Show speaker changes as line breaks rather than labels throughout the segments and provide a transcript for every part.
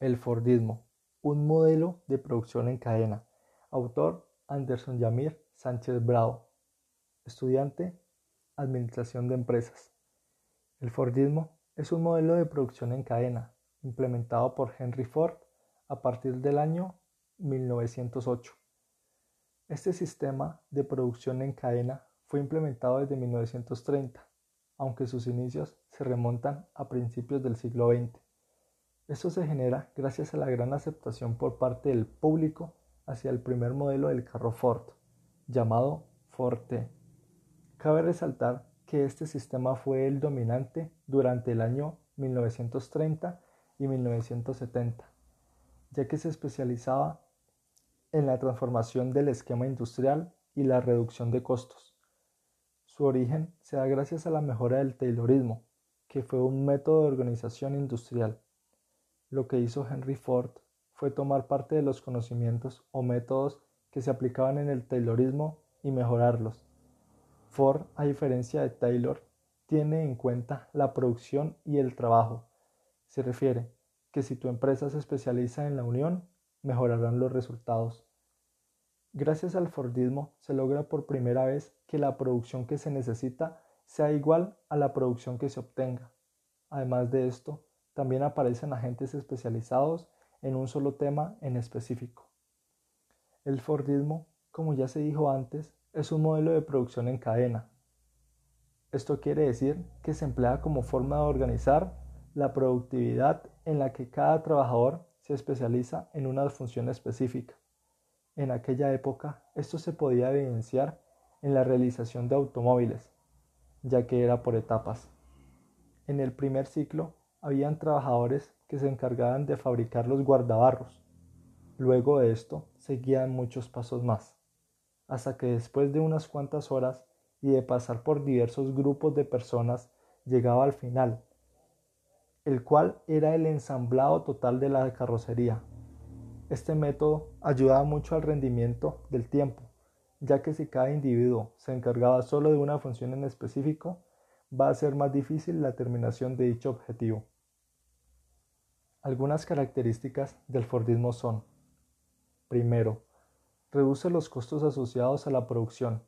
El Fordismo, un modelo de producción en cadena. Autor Anderson Yamir Sánchez Bravo. Estudiante, Administración de Empresas. El Fordismo es un modelo de producción en cadena implementado por Henry Ford a partir del año 1908. Este sistema de producción en cadena fue implementado desde 1930, aunque sus inicios se remontan a principios del siglo XX. Esto se genera gracias a la gran aceptación por parte del público hacia el primer modelo del carro Ford, llamado Ford T. Cabe resaltar que este sistema fue el dominante durante el año 1930 y 1970, ya que se especializaba en la transformación del esquema industrial y la reducción de costos. Su origen se da gracias a la mejora del Taylorismo, que fue un método de organización industrial. Lo que hizo Henry Ford fue tomar parte de los conocimientos o métodos que se aplicaban en el Taylorismo y mejorarlos. Ford, a diferencia de Taylor, tiene en cuenta la producción y el trabajo. Se refiere que si tu empresa se especializa en la unión, mejorarán los resultados. Gracias al Fordismo se logra por primera vez que la producción que se necesita sea igual a la producción que se obtenga. Además de esto, también aparecen agentes especializados en un solo tema en específico. El Fordismo, como ya se dijo antes, es un modelo de producción en cadena. Esto quiere decir que se emplea como forma de organizar la productividad en la que cada trabajador se especializa en una función específica. En aquella época esto se podía evidenciar en la realización de automóviles, ya que era por etapas. En el primer ciclo habían trabajadores que se encargaban de fabricar los guardabarros. Luego de esto seguían muchos pasos más, hasta que después de unas cuantas horas y de pasar por diversos grupos de personas llegaba al final, el cual era el ensamblado total de la carrocería. Este método ayudaba mucho al rendimiento del tiempo, ya que si cada individuo se encargaba solo de una función en específico, va a ser más difícil la terminación de dicho objetivo. Algunas características del Fordismo son, primero, reduce los costos asociados a la producción.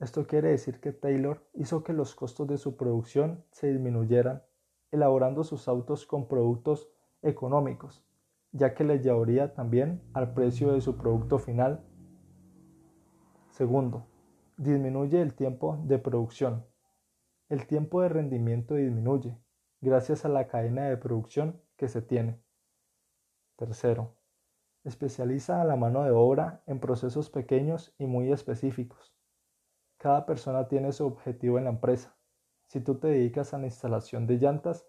Esto quiere decir que Taylor hizo que los costos de su producción se disminuyeran, elaborando sus autos con productos económicos, ya que le llevaría también al precio de su producto final. Segundo, disminuye el tiempo de producción. El tiempo de rendimiento disminuye gracias a la cadena de producción que se tiene. Tercero, especializa a la mano de obra en procesos pequeños y muy específicos. Cada persona tiene su objetivo en la empresa. Si tú te dedicas a la instalación de llantas,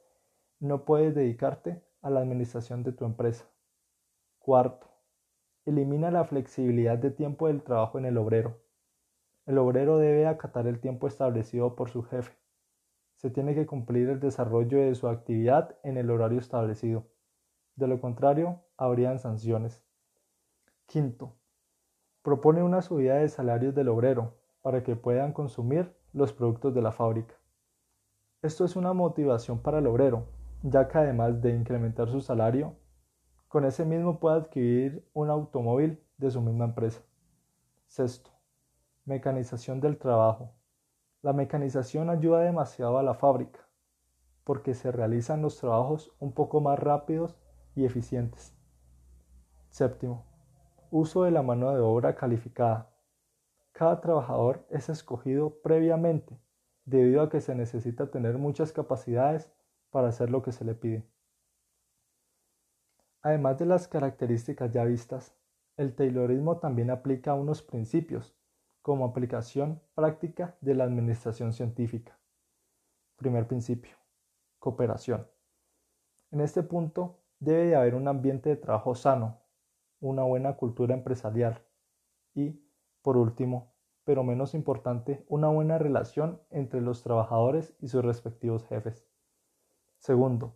no puedes dedicarte a la administración de tu empresa. Cuarto, elimina la flexibilidad de tiempo del trabajo en el obrero. El obrero debe acatar el tiempo establecido por su jefe. Se tiene que cumplir el desarrollo de su actividad en el horario establecido. De lo contrario, habrían sanciones. Quinto, propone una subida de salarios del obrero para que puedan consumir los productos de la fábrica. Esto es una motivación para el obrero, ya que además de incrementar su salario, con ese mismo puede adquirir un automóvil de su misma empresa. Sexto, mecanización del trabajo. La mecanización ayuda demasiado a la fábrica, porque se realizan los trabajos un poco más rápidos y eficientes. Séptimo, uso de la mano de obra calificada. Cada trabajador es escogido previamente debido a que se necesita tener muchas capacidades para hacer lo que se le pide. Además de las características ya vistas, el Taylorismo también aplica unos principios como aplicación práctica de la administración científica. Primer principio, cooperación. En este punto debe de haber un ambiente de trabajo sano, una buena cultura empresarial y, por último, pero menos importante, una buena relación entre los trabajadores y sus respectivos jefes. Segundo,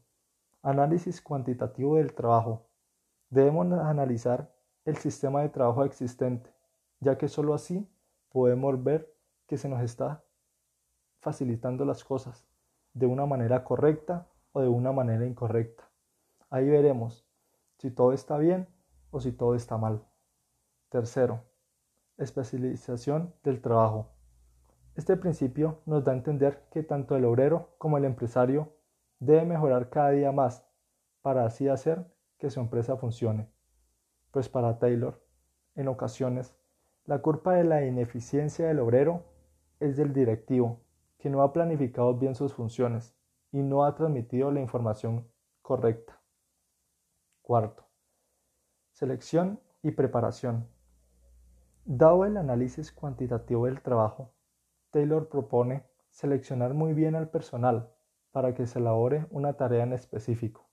análisis cuantitativo del trabajo. Debemos analizar el sistema de trabajo existente, ya que sólo así podemos ver que se nos está facilitando las cosas de una manera correcta o de una manera incorrecta. Ahí veremos si todo está bien o si todo está mal. Tercero, especialización del trabajo. Este principio nos da a entender que tanto el obrero como el empresario debe mejorar cada día más para así hacer que su empresa funcione. Pues para Taylor, en ocasiones, la culpa de la ineficiencia del obrero es del directivo, que no ha planificado bien sus funciones y no ha transmitido la información correcta. Cuarto, selección y preparación. Dado el análisis cuantitativo del trabajo, Taylor propone seleccionar muy bien al personal para que se elabore una tarea en específico.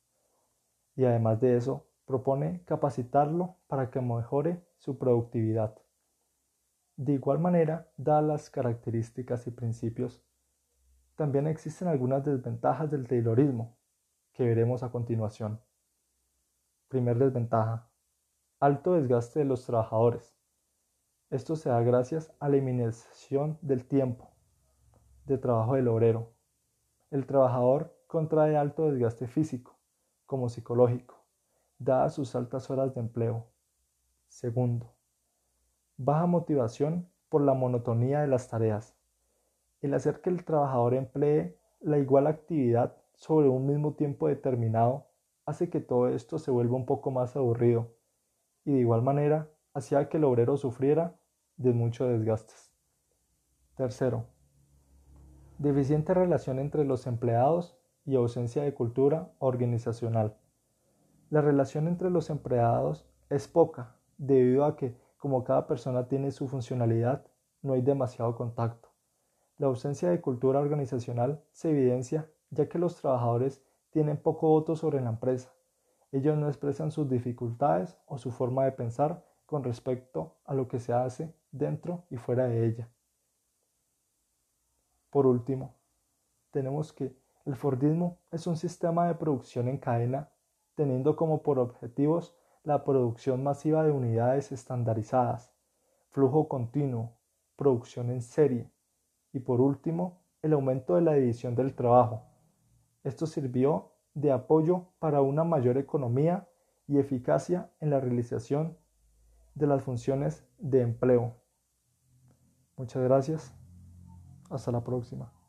Y además de eso, propone capacitarlo para que mejore su productividad. De igual manera, dadas las características y principios, también existen algunas desventajas del Taylorismo, que veremos a continuación. Primer desventaja. Alto desgaste de los trabajadores. Esto se da gracias a la eliminación del tiempo de trabajo del obrero. El trabajador contrae alto desgaste físico como psicológico, dadas sus altas horas de empleo. Segundo, baja motivación por la monotonía de las tareas. El hacer que el trabajador emplee la igual actividad sobre un mismo tiempo determinado hace que todo esto se vuelva un poco más aburrido y de igual manera hacía que el obrero sufriera de muchos desgastes. Tercero, deficiente relación entre los empleados y ausencia de cultura organizacional. La relación entre los empleados es poca debido a que, como cada persona tiene su funcionalidad, no hay demasiado contacto. La ausencia de cultura organizacional se evidencia ya que los trabajadores tienen poco voto sobre la empresa. Ellos no expresan sus dificultades o su forma de pensar con respecto a lo que se hace dentro y fuera de ella. Por último, tenemos que el Fordismo es un sistema de producción en cadena teniendo como por objetivos la producción masiva de unidades estandarizadas, flujo continuo, producción en serie y por último el aumento de la división del trabajo. Esto sirvió de apoyo para una mayor economía y eficacia en la realización de las funciones de empleo. Muchas gracias. Hasta la próxima.